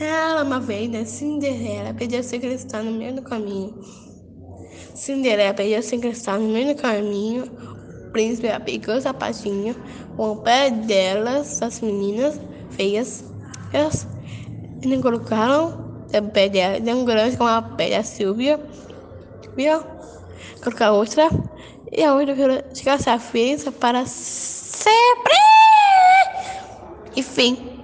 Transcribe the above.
Ela, uma vez, da Cinderela pediu se cristã no meio do caminho. Cinderela pediu se cristã no meio do caminho. O príncipe pegou o sapatinho com o pé delas, as meninas feias. Elas não colocaram o pé dela, um grande como a pé da Silvia. Viu? Colocar outra. E a outra ficar feliz para sempre. Enfim.